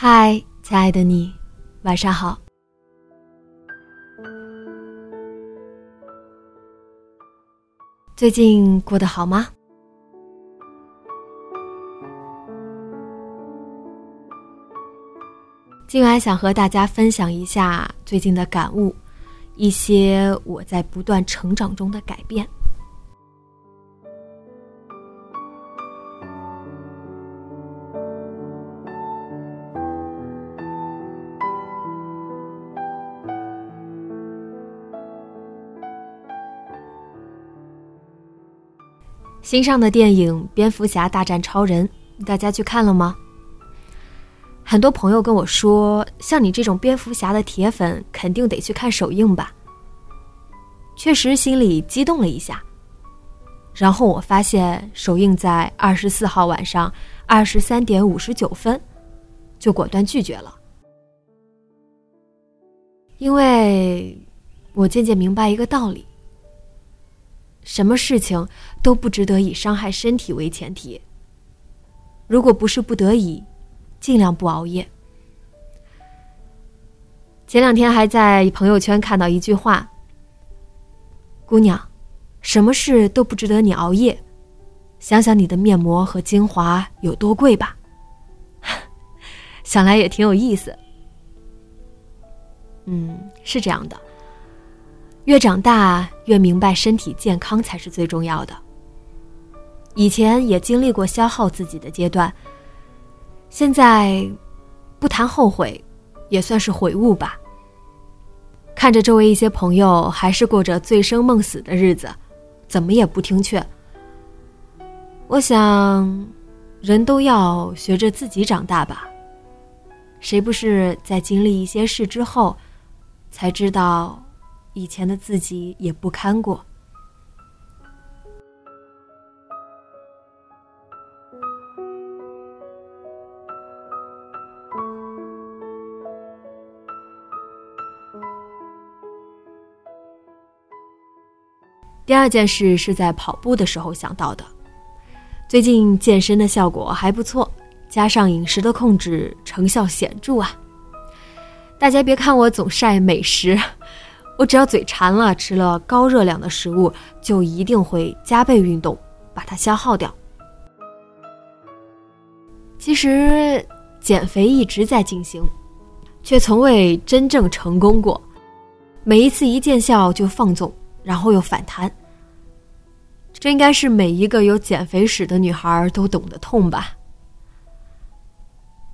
嗨，亲爱的你，晚上好。最近过得好吗？今晚想和大家分享一下最近的感悟，一些我在不断成长中的改变。新上的电影《蝙蝠侠大战超人》，大家去看了吗？很多朋友跟我说，像你这种蝙蝠侠的铁粉，肯定得去看首映吧。确实心里激动了一下。然后我发现首映在二十四号晚上二十三点五十九分，就果断拒绝了，因为我渐渐明白一个道理。什么事情都不值得以伤害身体为前提。如果不是不得已，尽量不熬夜。前两天还在朋友圈看到一句话：“姑娘，什么事都不值得你熬夜。想想你的面膜和精华有多贵吧。”想来也挺有意思。嗯，是这样的。越长大，越明白身体健康才是最重要的。以前也经历过消耗自己的阶段，现在不谈后悔，也算是悔悟吧。看着周围一些朋友还是过着醉生梦死的日子，怎么也不听劝。我想，人都要学着自己长大吧。谁不是在经历一些事之后，才知道？以前的自己也不堪过。第二件事是在跑步的时候想到的。最近健身的效果还不错，加上饮食的控制，成效显著啊！大家别看我总晒美食。我只要嘴馋了，吃了高热量的食物，就一定会加倍运动，把它消耗掉。其实减肥一直在进行，却从未真正成功过。每一次一见效就放纵，然后又反弹。这应该是每一个有减肥史的女孩都懂得痛吧？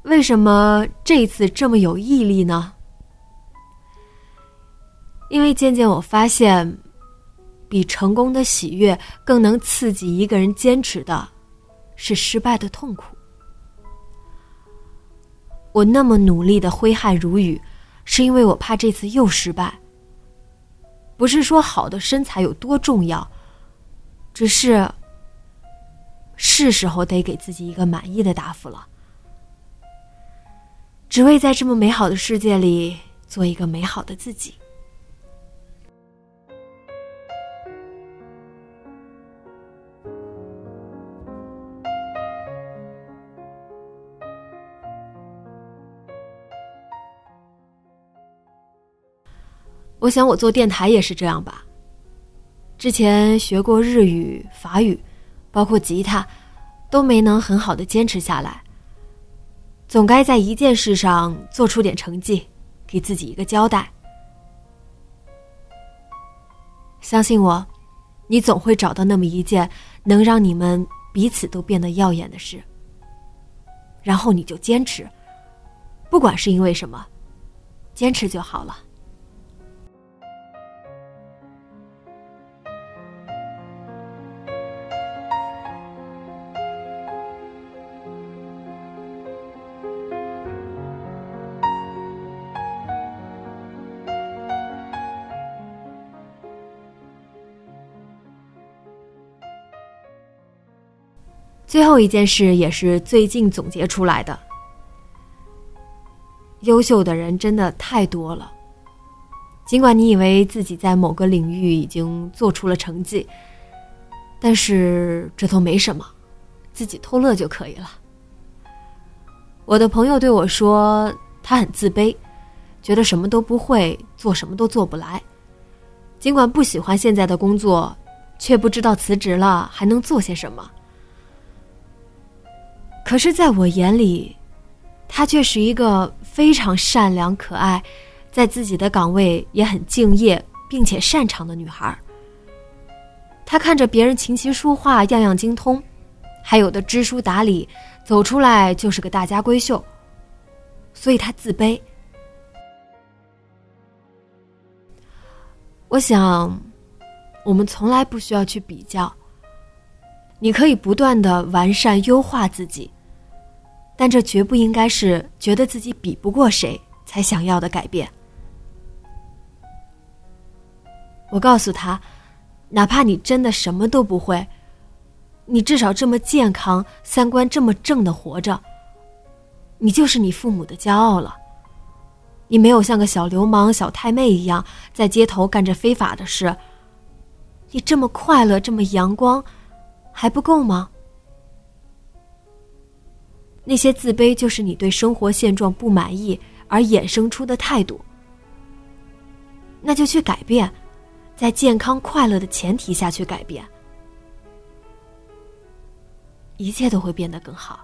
为什么这一次这么有毅力呢？因为渐渐我发现，比成功的喜悦更能刺激一个人坚持的，是失败的痛苦。我那么努力的挥汗如雨，是因为我怕这次又失败。不是说好的身材有多重要，只是是时候得给自己一个满意的答复了。只为在这么美好的世界里做一个美好的自己。我想，我做电台也是这样吧。之前学过日语、法语，包括吉他，都没能很好的坚持下来。总该在一件事上做出点成绩，给自己一个交代。相信我，你总会找到那么一件能让你们彼此都变得耀眼的事。然后你就坚持，不管是因为什么，坚持就好了。最后一件事也是最近总结出来的。优秀的人真的太多了，尽管你以为自己在某个领域已经做出了成绩，但是这都没什么，自己偷乐就可以了。我的朋友对我说，他很自卑，觉得什么都不会，做什么都做不来。尽管不喜欢现在的工作，却不知道辞职了还能做些什么。可是，在我眼里，她却是一个非常善良、可爱，在自己的岗位也很敬业，并且擅长的女孩。她看着别人琴棋书画样样精通，还有的知书达理，走出来就是个大家闺秀，所以她自卑。我想，我们从来不需要去比较。你可以不断的完善、优化自己。但这绝不应该是觉得自己比不过谁才想要的改变。我告诉他，哪怕你真的什么都不会，你至少这么健康、三观这么正的活着，你就是你父母的骄傲了。你没有像个小流氓、小太妹一样在街头干着非法的事。你这么快乐、这么阳光，还不够吗？那些自卑，就是你对生活现状不满意而衍生出的态度。那就去改变，在健康快乐的前提下去改变，一切都会变得更好。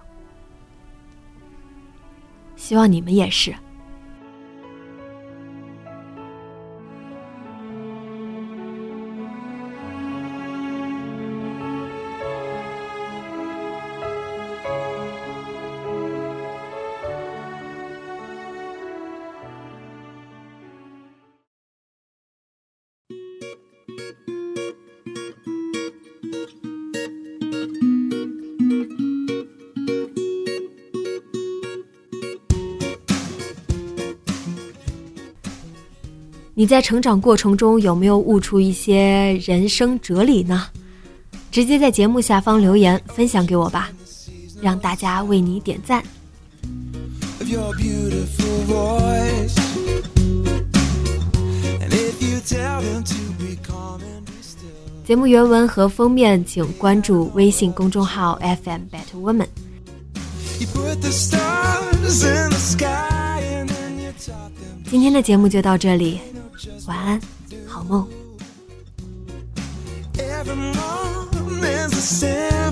希望你们也是。你在成长过程中有没有悟出一些人生哲理呢？直接在节目下方留言分享给我吧，让大家为你点赞。节目原文和封面请关注微信公众号 FM Better Woman。今天的节目就到这里。晚安，好梦。just where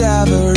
ever